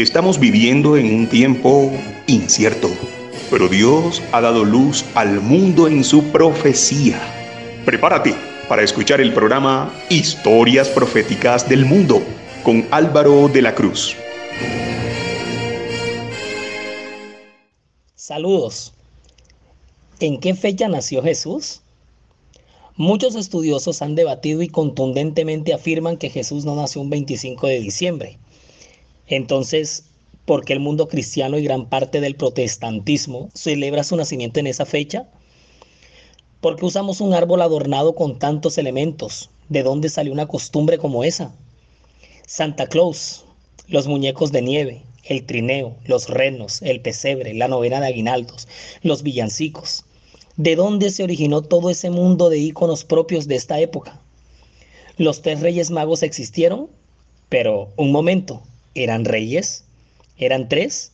Estamos viviendo en un tiempo incierto, pero Dios ha dado luz al mundo en su profecía. Prepárate para escuchar el programa Historias Proféticas del Mundo con Álvaro de la Cruz. Saludos. ¿En qué fecha nació Jesús? Muchos estudiosos han debatido y contundentemente afirman que Jesús no nació un 25 de diciembre entonces, ¿por qué el mundo cristiano y gran parte del protestantismo celebra su nacimiento en esa fecha? ¿Por qué usamos un árbol adornado con tantos elementos? ¿De dónde salió una costumbre como esa? Santa Claus, los muñecos de nieve, el trineo, los renos, el pesebre, la novena de aguinaldos, los villancicos. ¿De dónde se originó todo ese mundo de íconos propios de esta época? ¿Los tres reyes magos existieron? Pero, un momento, ¿Eran reyes? ¿Eran tres?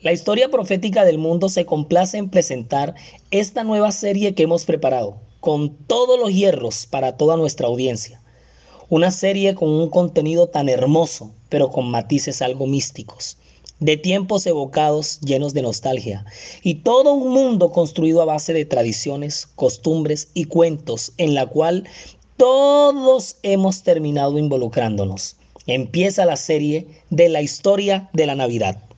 La historia profética del mundo se complace en presentar esta nueva serie que hemos preparado, con todos los hierros para toda nuestra audiencia. Una serie con un contenido tan hermoso, pero con matices algo místicos, de tiempos evocados llenos de nostalgia, y todo un mundo construido a base de tradiciones, costumbres y cuentos, en la cual todos hemos terminado involucrándonos empieza la serie de la historia de la Navidad.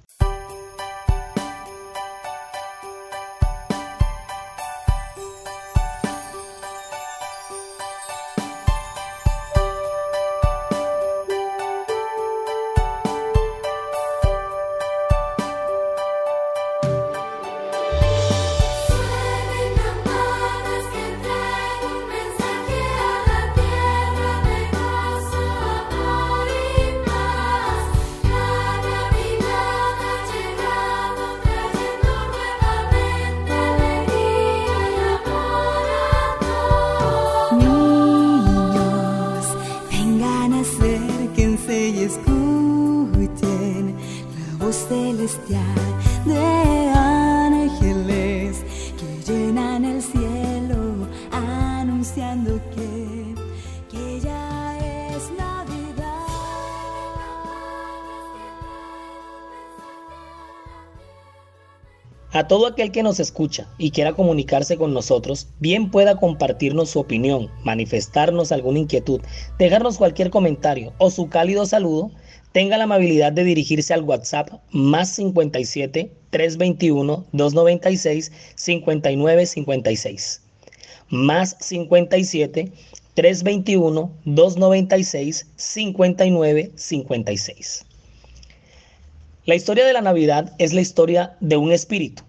A todo aquel que nos escucha y quiera comunicarse con nosotros, bien pueda compartirnos su opinión, manifestarnos alguna inquietud, dejarnos cualquier comentario o su cálido saludo, tenga la amabilidad de dirigirse al WhatsApp más 57 321 296 5956. Más 57 321 296 5956. La historia de la Navidad es la historia de un espíritu,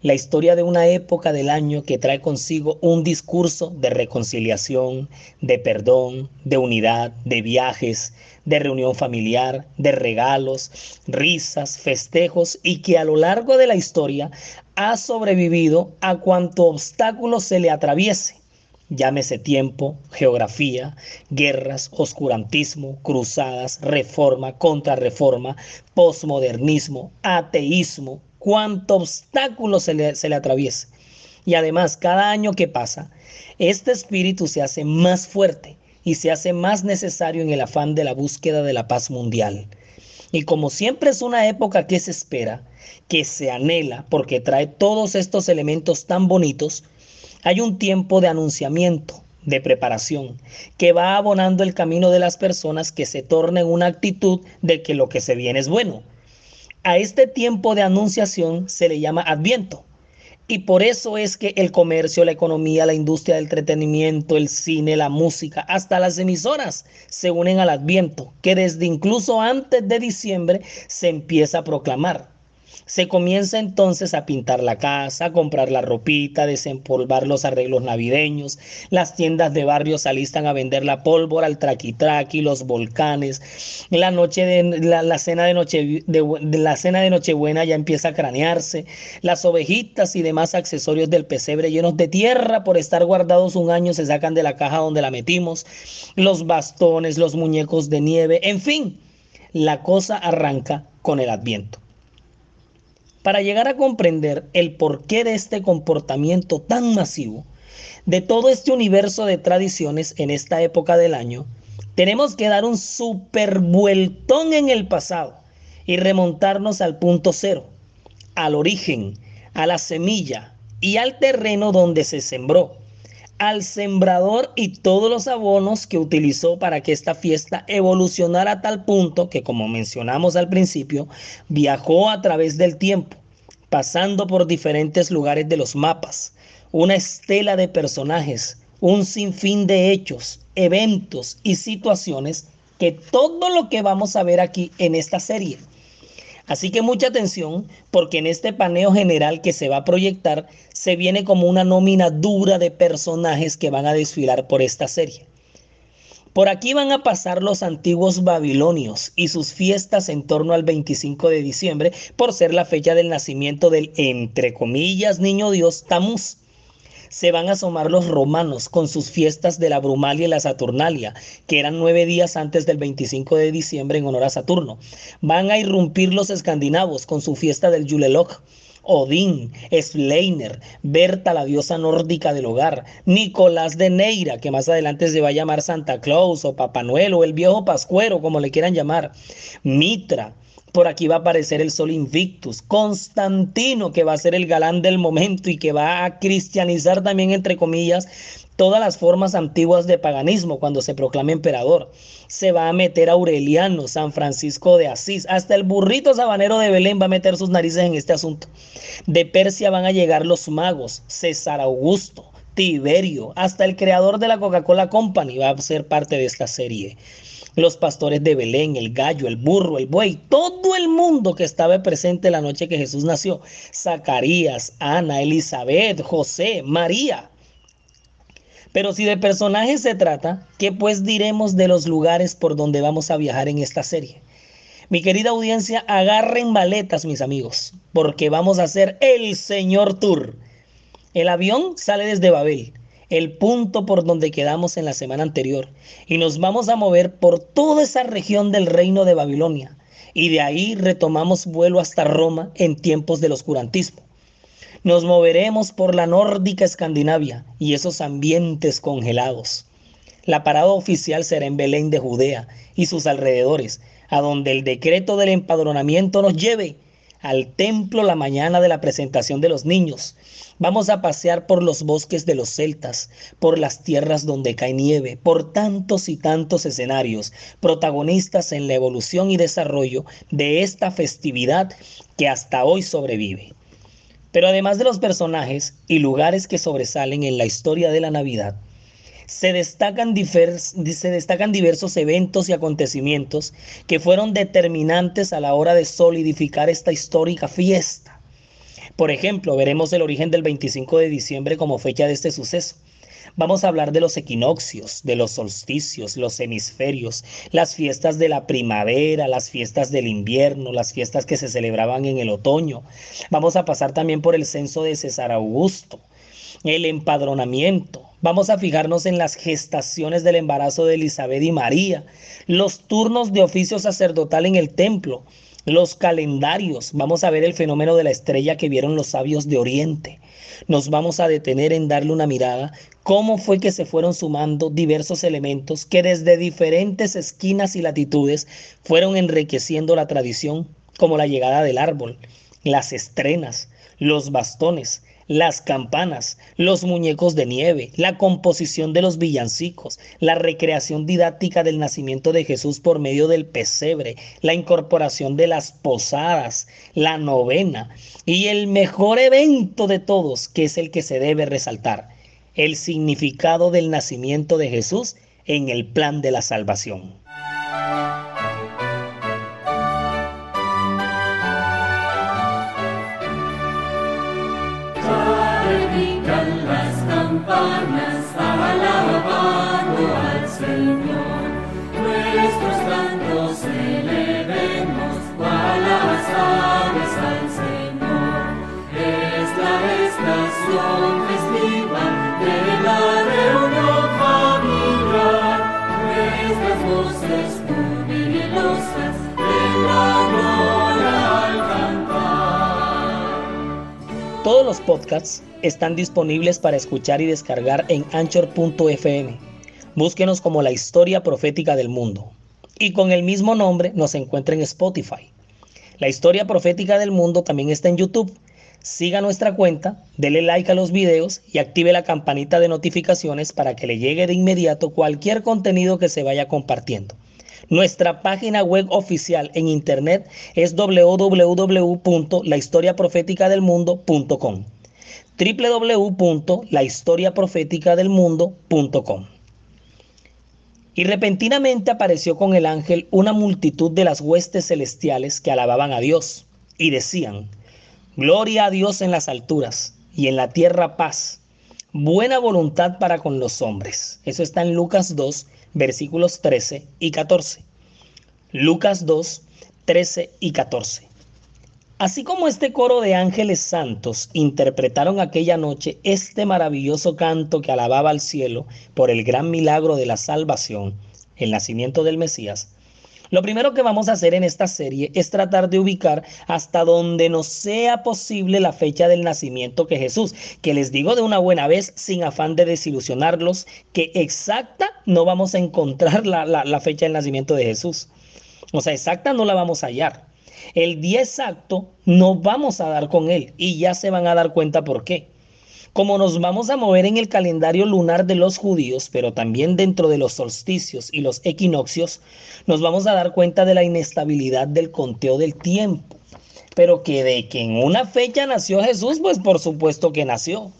la historia de una época del año que trae consigo un discurso de reconciliación, de perdón, de unidad, de viajes, de reunión familiar, de regalos, risas, festejos y que a lo largo de la historia ha sobrevivido a cuanto obstáculo se le atraviese llámese tiempo, geografía, guerras, oscurantismo, cruzadas, reforma, contrarreforma, posmodernismo, ateísmo, cuánto obstáculo se le, se le atraviese. Y además, cada año que pasa, este espíritu se hace más fuerte y se hace más necesario en el afán de la búsqueda de la paz mundial. Y como siempre es una época que se espera, que se anhela, porque trae todos estos elementos tan bonitos, hay un tiempo de anunciamiento, de preparación, que va abonando el camino de las personas que se tornen una actitud de que lo que se viene es bueno. A este tiempo de anunciación se le llama adviento. Y por eso es que el comercio, la economía, la industria del entretenimiento, el cine, la música, hasta las emisoras se unen al adviento, que desde incluso antes de diciembre se empieza a proclamar. Se comienza entonces a pintar la casa, a comprar la ropita, desempolvar los arreglos navideños. Las tiendas de barrio se alistan a vender la pólvora, el traquitraqui, los volcanes. La noche de la, cena de noche de, la cena de Nochebuena ya empieza a cranearse. Las ovejitas y demás accesorios del pesebre llenos de tierra por estar guardados un año se sacan de la caja donde la metimos. Los bastones, los muñecos de nieve, en fin, la cosa arranca con el Adviento. Para llegar a comprender el porqué de este comportamiento tan masivo, de todo este universo de tradiciones en esta época del año, tenemos que dar un super vueltón en el pasado y remontarnos al punto cero, al origen, a la semilla y al terreno donde se sembró, al sembrador y todos los abonos que utilizó para que esta fiesta evolucionara a tal punto que, como mencionamos al principio, viajó a través del tiempo, pasando por diferentes lugares de los mapas, una estela de personajes, un sinfín de hechos, eventos y situaciones que todo lo que vamos a ver aquí en esta serie. Así que mucha atención porque en este paneo general que se va a proyectar se viene como una nómina dura de personajes que van a desfilar por esta serie. Por aquí van a pasar los antiguos babilonios y sus fiestas en torno al 25 de diciembre por ser la fecha del nacimiento del, entre comillas, niño Dios Tamuz se van a asomar los romanos con sus fiestas de la Brumalia y la Saturnalia, que eran nueve días antes del 25 de diciembre en honor a Saturno. Van a irrumpir los escandinavos con su fiesta del Juleloch. Odín, Sleiner, Berta, la diosa nórdica del hogar, Nicolás de Neira, que más adelante se va a llamar Santa Claus o Papá Noel o el viejo Pascuero, como le quieran llamar, Mitra, por aquí va a aparecer el Sol Invictus, Constantino, que va a ser el galán del momento y que va a cristianizar también, entre comillas, todas las formas antiguas de paganismo cuando se proclama emperador. Se va a meter Aureliano, San Francisco de Asís, hasta el burrito sabanero de Belén va a meter sus narices en este asunto. De Persia van a llegar los magos, César Augusto, Tiberio, hasta el creador de la Coca-Cola Company va a ser parte de esta serie los pastores de Belén, el gallo, el burro, el buey, todo el mundo que estaba presente la noche que Jesús nació. Zacarías, Ana, Elizabeth, José, María. Pero si de personajes se trata, ¿qué pues diremos de los lugares por donde vamos a viajar en esta serie? Mi querida audiencia, agarren maletas, mis amigos, porque vamos a hacer el Señor Tour. El avión sale desde Babel el punto por donde quedamos en la semana anterior y nos vamos a mover por toda esa región del reino de Babilonia y de ahí retomamos vuelo hasta Roma en tiempos del oscurantismo. Nos moveremos por la nórdica Escandinavia y esos ambientes congelados. La parada oficial será en Belén de Judea y sus alrededores, a donde el decreto del empadronamiento nos lleve al templo la mañana de la presentación de los niños. Vamos a pasear por los bosques de los celtas, por las tierras donde cae nieve, por tantos y tantos escenarios, protagonistas en la evolución y desarrollo de esta festividad que hasta hoy sobrevive. Pero además de los personajes y lugares que sobresalen en la historia de la Navidad, se destacan, diversos eventos y acontecimientos que fueron determinantes a la hora de solidificar esta histórica fiesta. Por ejemplo, veremos el origen del 25 de diciembre como fecha de este suceso. Vamos a hablar de los equinoccios, de los solsticios, los hemisferios, las fiestas de la primavera, las fiestas del invierno, las fiestas que se celebraban en el otoño. Vamos a pasar también por el censo de César Augusto, el empadronamiento. Vamos a fijarnos en las gestaciones del embarazo de Elizabeth y María, los turnos de oficio sacerdotal en el templo, los calendarios. Vamos a ver el fenómeno de la estrella que vieron los sabios de Oriente. Nos vamos a detener en darle una mirada cómo fue que se fueron sumando diversos elementos que desde diferentes esquinas y latitudes fueron enriqueciendo la tradición, como la llegada del árbol, las estrenas, los bastones, las campanas, los muñecos de nieve, la composición de los villancicos, la recreación didáctica del nacimiento de Jesús por medio del pesebre, la incorporación de las posadas, la novena y el mejor evento de todos, que es el que se debe resaltar, el significado del nacimiento de Jesús en el plan de la salvación. Allahumma sallallahu Todos los podcasts están disponibles para escuchar y descargar en anchor.fm. Búsquenos como la historia profética del mundo. Y con el mismo nombre nos encuentra en Spotify. La historia profética del mundo también está en YouTube. Siga nuestra cuenta, dele like a los videos y active la campanita de notificaciones para que le llegue de inmediato cualquier contenido que se vaya compartiendo. Nuestra página web oficial en internet es www.lahistoriaprofeticadelmundo.com www.lahistoriaprofeticadelmundo.com Y repentinamente apareció con el ángel una multitud de las huestes celestiales que alababan a Dios y decían, Gloria a Dios en las alturas y en la tierra paz, buena voluntad para con los hombres. Eso está en Lucas 2, versículos 13 y 14. Lucas 2, 13 y 14. Así como este coro de ángeles santos interpretaron aquella noche este maravilloso canto que alababa al cielo por el gran milagro de la salvación, el nacimiento del Mesías, lo primero que vamos a hacer en esta serie es tratar de ubicar hasta donde nos sea posible la fecha del nacimiento que Jesús, que les digo de una buena vez, sin afán de desilusionarlos, que exacta no vamos a encontrar la, la fecha del nacimiento de Jesús. O sea, exacta no la vamos a hallar. El día exacto no vamos a dar con él y ya se van a dar cuenta por qué. Como nos vamos a mover en el calendario lunar de los judíos, pero también dentro de los solsticios y los equinoccios, nos vamos a dar cuenta de la inestabilidad del conteo del tiempo. Pero que de que en una fecha nació Jesús, pues por supuesto que nació.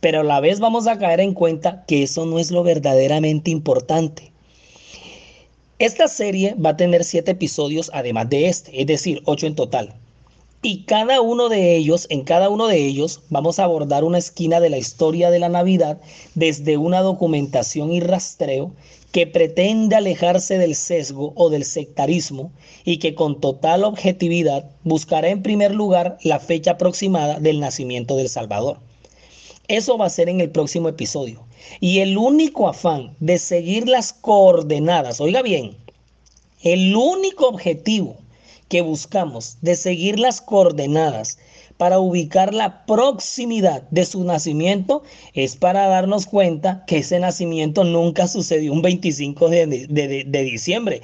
Pero a la vez vamos a caer en cuenta que eso no es lo verdaderamente importante. Esta serie va a tener siete episodios además de este, es decir, ocho en total. Y cada uno de ellos, en cada uno de ellos, vamos a abordar una esquina de la historia de la Navidad desde una documentación y rastreo que pretende alejarse del sesgo o del sectarismo y que con total objetividad buscará en primer lugar la fecha aproximada del nacimiento del Salvador. Eso va a ser en el próximo episodio. Y el único afán de seguir las coordenadas, oiga bien, el único objetivo que buscamos de seguir las coordenadas para ubicar la proximidad de su nacimiento es para darnos cuenta que ese nacimiento nunca sucedió un 25 de, diciembre.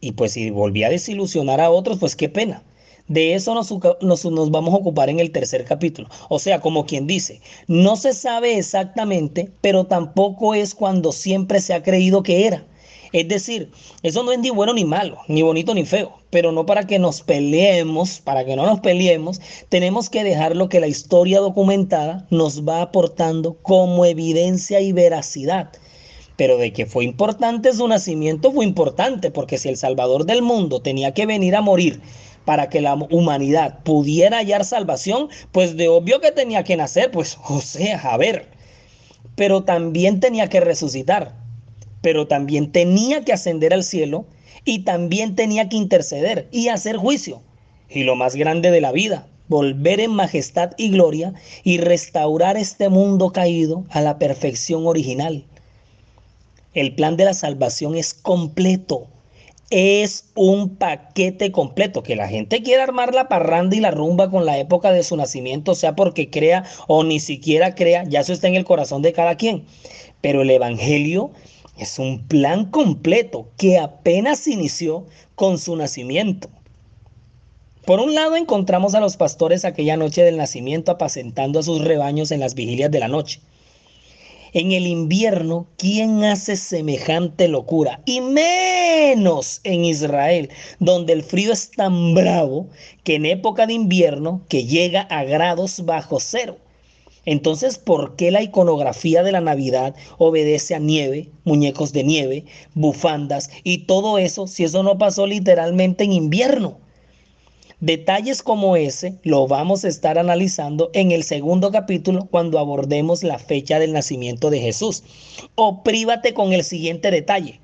Y pues si volvía a desilusionar a otros, pues qué pena. De eso nos, nos, vamos a ocupar en el tercer capítulo. O sea, como quien dice, no se sabe exactamente, pero tampoco es cuando siempre se ha creído que era. Es decir, eso no es ni bueno ni malo, ni bonito ni feo, pero no para que nos peleemos, para que no nos peleemos, tenemos que dejar lo que la historia documentada nos va aportando como evidencia y veracidad. Pero de que fue importante su nacimiento, fue importante, porque si el Salvador del mundo tenía que venir a morir para que la humanidad pudiera hallar salvación, pues de obvio que tenía que nacer, pues, o sea, a ver, pero también tenía que resucitar pero también tenía que ascender al cielo y también tenía que interceder y hacer juicio. Y lo más grande de la vida, volver en majestad y gloria y restaurar este mundo caído a la perfección original. El plan de la salvación es completo. Es un paquete completo. Que la gente quiera armar la parranda y la rumba con la época de su nacimiento, sea porque crea o ni siquiera crea, ya eso está en el corazón de cada quien. Pero el Evangelio es un plan completo que apenas inició con su nacimiento. Por un lado encontramos a los pastores aquella noche del nacimiento apacentando a sus rebaños en las vigilias de la noche. En el invierno, ¿quién hace semejante locura? Y menos en Israel, donde el frío es tan bravo que en época de invierno que llega a grados bajo cero. Entonces, ¿por qué la iconografía de la Navidad obedece a nieve, muñecos de nieve, bufandas y todo eso si eso no pasó literalmente en invierno? Detalles como ese lo vamos a estar analizando en el segundo capítulo cuando abordemos la fecha del nacimiento de Jesús. O prívate con el siguiente detalle.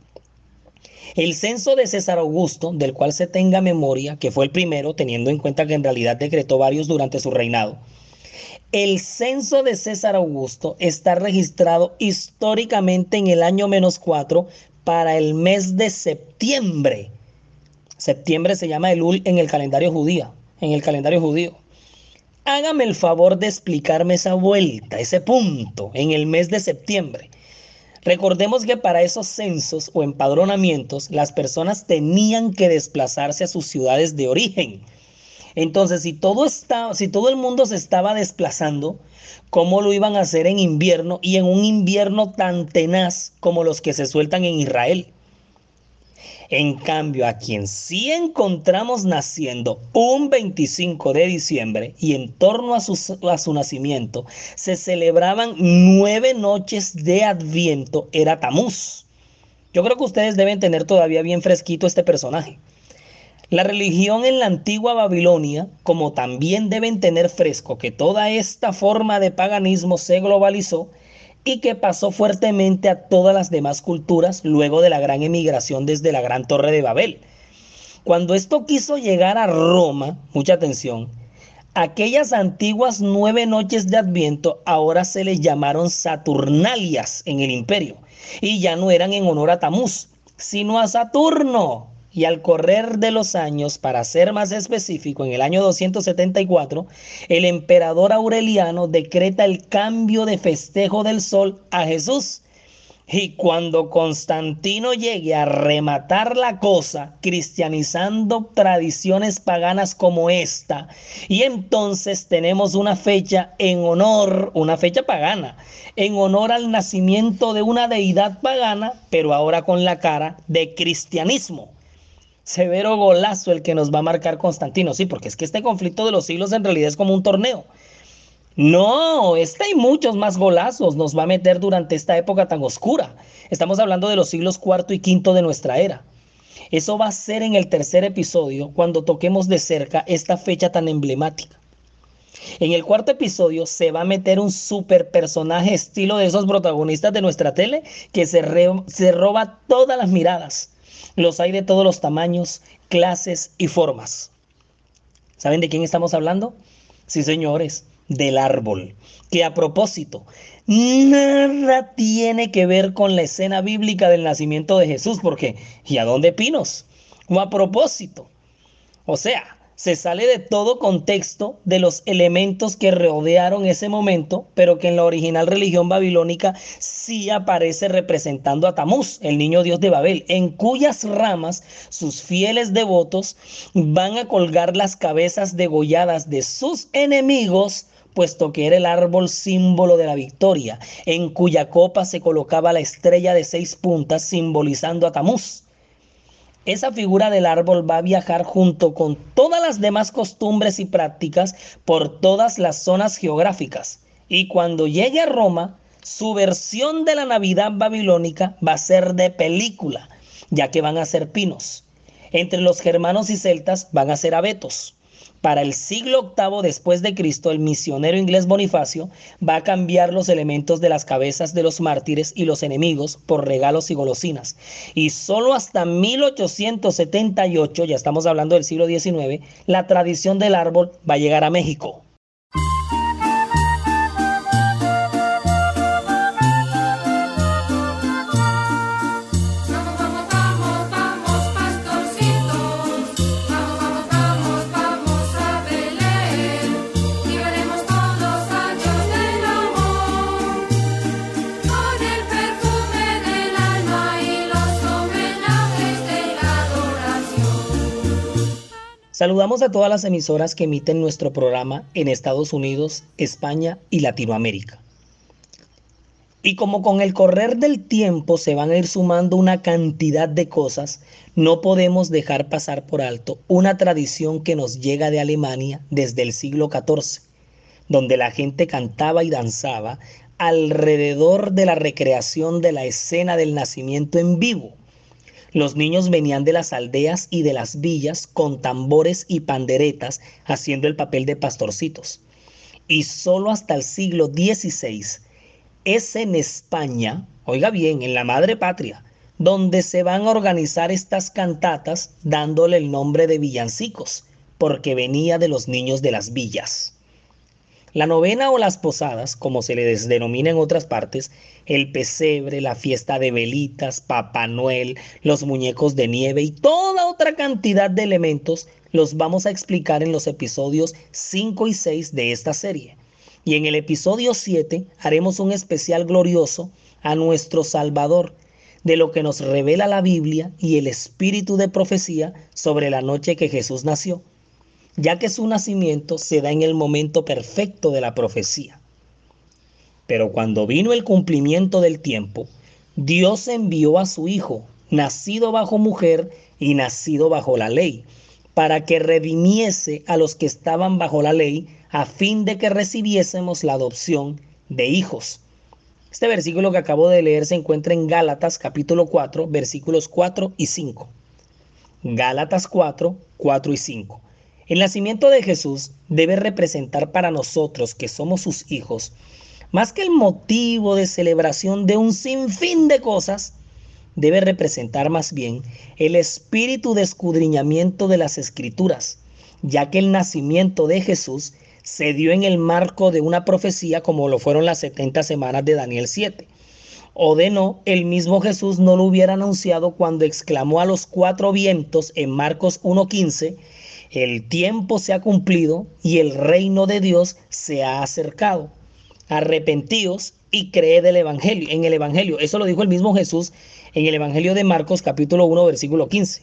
El censo de César Augusto, del cual se tenga memoria, que fue el primero, teniendo en cuenta que en realidad decretó varios durante su reinado, el censo de César Augusto está registrado históricamente en el año menos cuatro para el mes de septiembre. Septiembre se llama Elul en el calendario judío, en el calendario judío. Hágame el favor de explicarme esa vuelta, ese punto en el mes de septiembre. Recordemos que para esos censos o empadronamientos las personas tenían que desplazarse a sus ciudades de origen Entonces, si todo, si todo el mundo se estaba desplazando, ¿cómo lo iban a hacer en invierno y en un invierno tan tenaz como los que se sueltan en Israel? En cambio, a quien sí encontramos naciendo un 25 de diciembre y en torno a su, a su nacimiento se celebraban nueve noches de Adviento, era Tamuz. Yo creo que ustedes deben tener todavía bien fresquito este personaje. La religión en la antigua Babilonia, como también deben tener fresco que toda esta forma de paganismo se globalizó, y que pasó fuertemente a todas las demás culturas luego de la gran emigración desde la Gran Torre de Babel. Cuando esto quiso llegar a Roma, mucha atención, aquellas antiguas nueve noches de Adviento ahora se les llamaron Saturnalias en el imperio y ya no eran en honor a Tamuz, sino a Saturno, y al correr de los años, para ser más específico, en el año 274, el emperador Aureliano decreta el cambio de festejo del sol a Jesús. Y cuando Constantino llegue a rematar la cosa, cristianizando tradiciones paganas como esta, y entonces tenemos una fecha en honor, una fecha pagana, en honor al nacimiento de una deidad pagana, pero ahora con la cara de cristianismo severo golazo el que nos va a marcar Constantino. Sí, porque es que este conflicto de los siglos en realidad es como un torneo. No, este hay muchos más golazos nos va a meter durante esta época tan oscura. Estamos hablando de los siglos cuarto y quinto de nuestra era. Eso va a ser en el tercer episodio cuando toquemos de cerca esta fecha tan emblemática. En el cuarto episodio se va a meter un super personaje estilo de esos protagonistas de nuestra tele que se, se roba todas las miradas los hay de todos los tamaños, clases y formas. ¿Saben de quién estamos hablando? Sí, señores, del árbol. Que a propósito, nada tiene que ver con la escena bíblica del nacimiento de Jesús, porque ¿y a dónde pinos? O a propósito. O sea, se sale de todo contexto de los elementos que rodearon ese momento, pero que en la original religión babilónica sí aparece representando a Tamuz, el niño dios de Babel, en cuyas ramas sus fieles devotos van a colgar las cabezas degolladas de sus enemigos puesto que era el árbol símbolo de la victoria, en cuya copa se colocaba la estrella de seis puntas simbolizando a Tamuz esa figura del árbol va a viajar junto con todas las demás costumbres y prácticas por todas las zonas geográficas. Y cuando llegue a Roma, su versión de la Navidad babilónica va a ser de película, ya que van a ser pinos. Entre los germanos y celtas van a ser abetos. Para el siglo VIII después de Cristo, el misionero inglés Bonifacio va a cambiar los elementos de las cabezas de los mártires y los enemigos por regalos y golosinas. Y solo hasta 1878, ya estamos hablando del siglo XIX, la tradición del árbol va a llegar a México. Saludamos a todas las emisoras que emiten nuestro programa en Estados Unidos, España y Latinoamérica. Y como con el correr del tiempo se van a ir sumando una cantidad de cosas, no podemos dejar pasar por alto una tradición que nos llega de Alemania desde el siglo XIV, donde la gente cantaba y danzaba alrededor de la recreación de la escena del nacimiento en vivo los niños venían de las aldeas y de las villas con tambores y panderetas haciendo el papel de pastorcitos. Y solo hasta el siglo XVI es en España, oiga bien, en la madre patria, donde se van a organizar estas cantatas dándole el nombre de villancicos, porque venía de los niños de las villas. La novena o las posadas, como se les denomina en otras partes, el pesebre, la fiesta de velitas, Papá Noel, los muñecos de nieve y toda otra cantidad de elementos los vamos a explicar en los episodios 5 y 6 de esta serie. Y en el episodio 7 haremos un especial glorioso a nuestro Salvador, de lo que nos revela la Biblia y el espíritu de profecía sobre la noche que Jesús nació. Ya que su nacimiento se da en el momento perfecto de la profecía. Pero cuando vino el cumplimiento del tiempo, Dios envió a su Hijo, nacido bajo mujer y nacido bajo la ley, para que redimiese a los que estaban bajo la ley, a fin de que recibiésemos la adopción de hijos. Este versículo que acabo de leer se encuentra en Gálatas capítulo 4, versículos 4 y 5. Gálatas 4, 4 y 5. El nacimiento de Jesús debe representar para nosotros que somos sus hijos, más que el motivo de celebración de un sinfín de cosas, debe representar más bien el espíritu de escudriñamiento de las escrituras, ya que el nacimiento de Jesús se dio en el marco de una profecía como lo fueron las 70 semanas de Daniel 7. O de no, el mismo Jesús no lo hubiera anunciado cuando exclamó a los cuatro vientos en Marcos 1.15, el tiempo se ha cumplido y el reino de Dios se ha acercado. Arrepentíos y creed el evangelio, en el evangelio. Eso lo dijo el mismo Jesús en el evangelio de Marcos capítulo 1 versículo 15.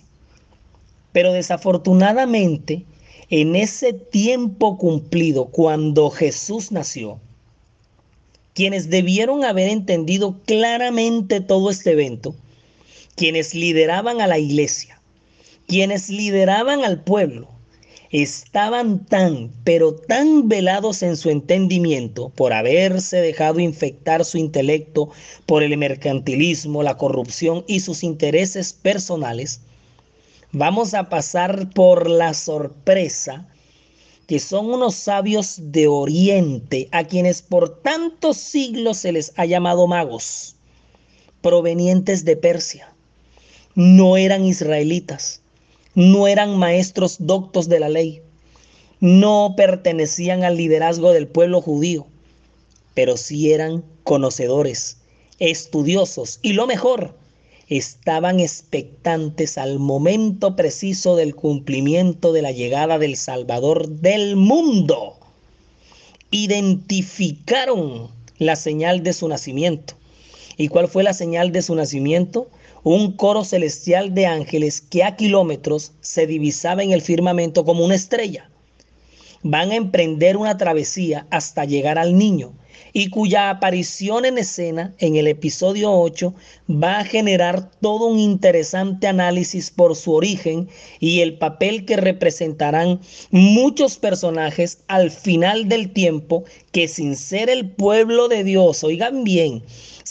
Pero desafortunadamente, en ese tiempo cumplido, cuando Jesús nació, quienes debieron haber entendido claramente todo este evento, quienes lideraban a la iglesia, quienes lideraban al pueblo, estaban tan, pero tan velados en su entendimiento por haberse dejado infectar su intelecto por el mercantilismo, la corrupción y sus intereses personales, vamos a pasar por la sorpresa que son unos sabios de Oriente a quienes por tantos siglos se les ha llamado magos, provenientes de Persia. No eran israelitas no eran maestros doctos de la ley, no pertenecían al liderazgo del pueblo judío, pero sí eran conocedores, estudiosos y lo mejor, estaban expectantes al momento preciso del cumplimiento de la llegada del Salvador del mundo. Identificaron la señal de su nacimiento. ¿Y cuál fue la señal de su nacimiento? Un coro celestial de ángeles que a kilómetros se divisaba en el firmamento como una estrella. Van a emprender una travesía hasta llegar al niño y cuya aparición en escena en el episodio 8 va a generar todo un interesante análisis por su origen y el papel que representarán muchos personajes al final del tiempo que sin ser el pueblo de Dios, oigan bien,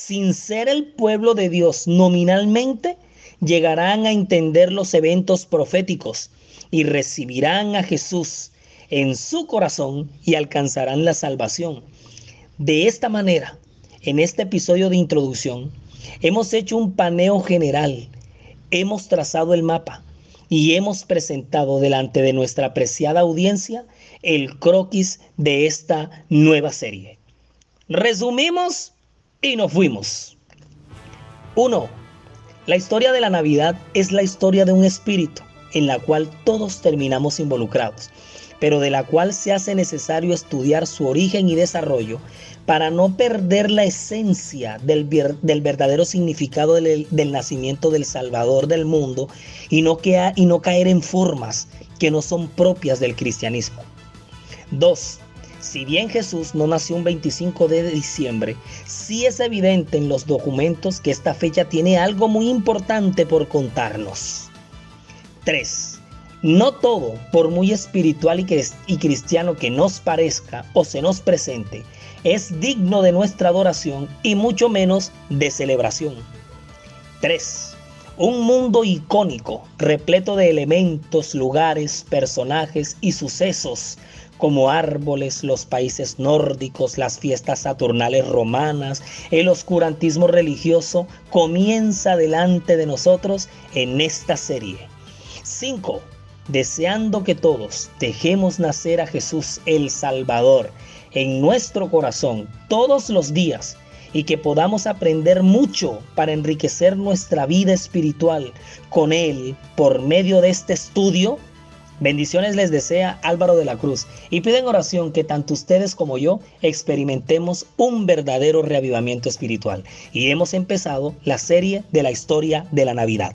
sin ser el pueblo de Dios nominalmente, llegarán a entender los eventos proféticos y recibirán a Jesús en su corazón y alcanzarán la salvación. De esta manera, en este episodio de introducción, hemos hecho un paneo general, hemos trazado el mapa y hemos presentado delante de nuestra apreciada audiencia el croquis de esta nueva serie. Resumimos y nos fuimos. 1. La historia de la Navidad es la historia de un espíritu en la cual todos terminamos involucrados, pero de la cual se hace necesario estudiar su origen y desarrollo para no perder la esencia del, del verdadero significado del, del, nacimiento del Salvador del mundo y no, caer en formas que no son propias del cristianismo. 2. Si bien Jesús no nació un 25 de diciembre, sí es evidente en los documentos que esta fecha tiene algo muy importante por contarnos. 3. No todo, por muy espiritual y cristiano que nos parezca o se nos presente, es digno de nuestra adoración y mucho menos de celebración. 3. Un mundo icónico, repleto de elementos, lugares, personajes y sucesos como árboles, los países nórdicos, las fiestas saturnales romanas, el oscurantismo religioso, comienza delante de nosotros en esta serie. 5. Deseando que todos dejemos nacer a Jesús el Salvador en nuestro corazón todos los días y que podamos aprender mucho para enriquecer nuestra vida espiritual con Él por medio de este estudio Bendiciones les desea Álvaro de la Cruz y piden oración que tanto ustedes como yo experimentemos un verdadero reavivamiento espiritual. Y hemos empezado la serie de la historia de la Navidad.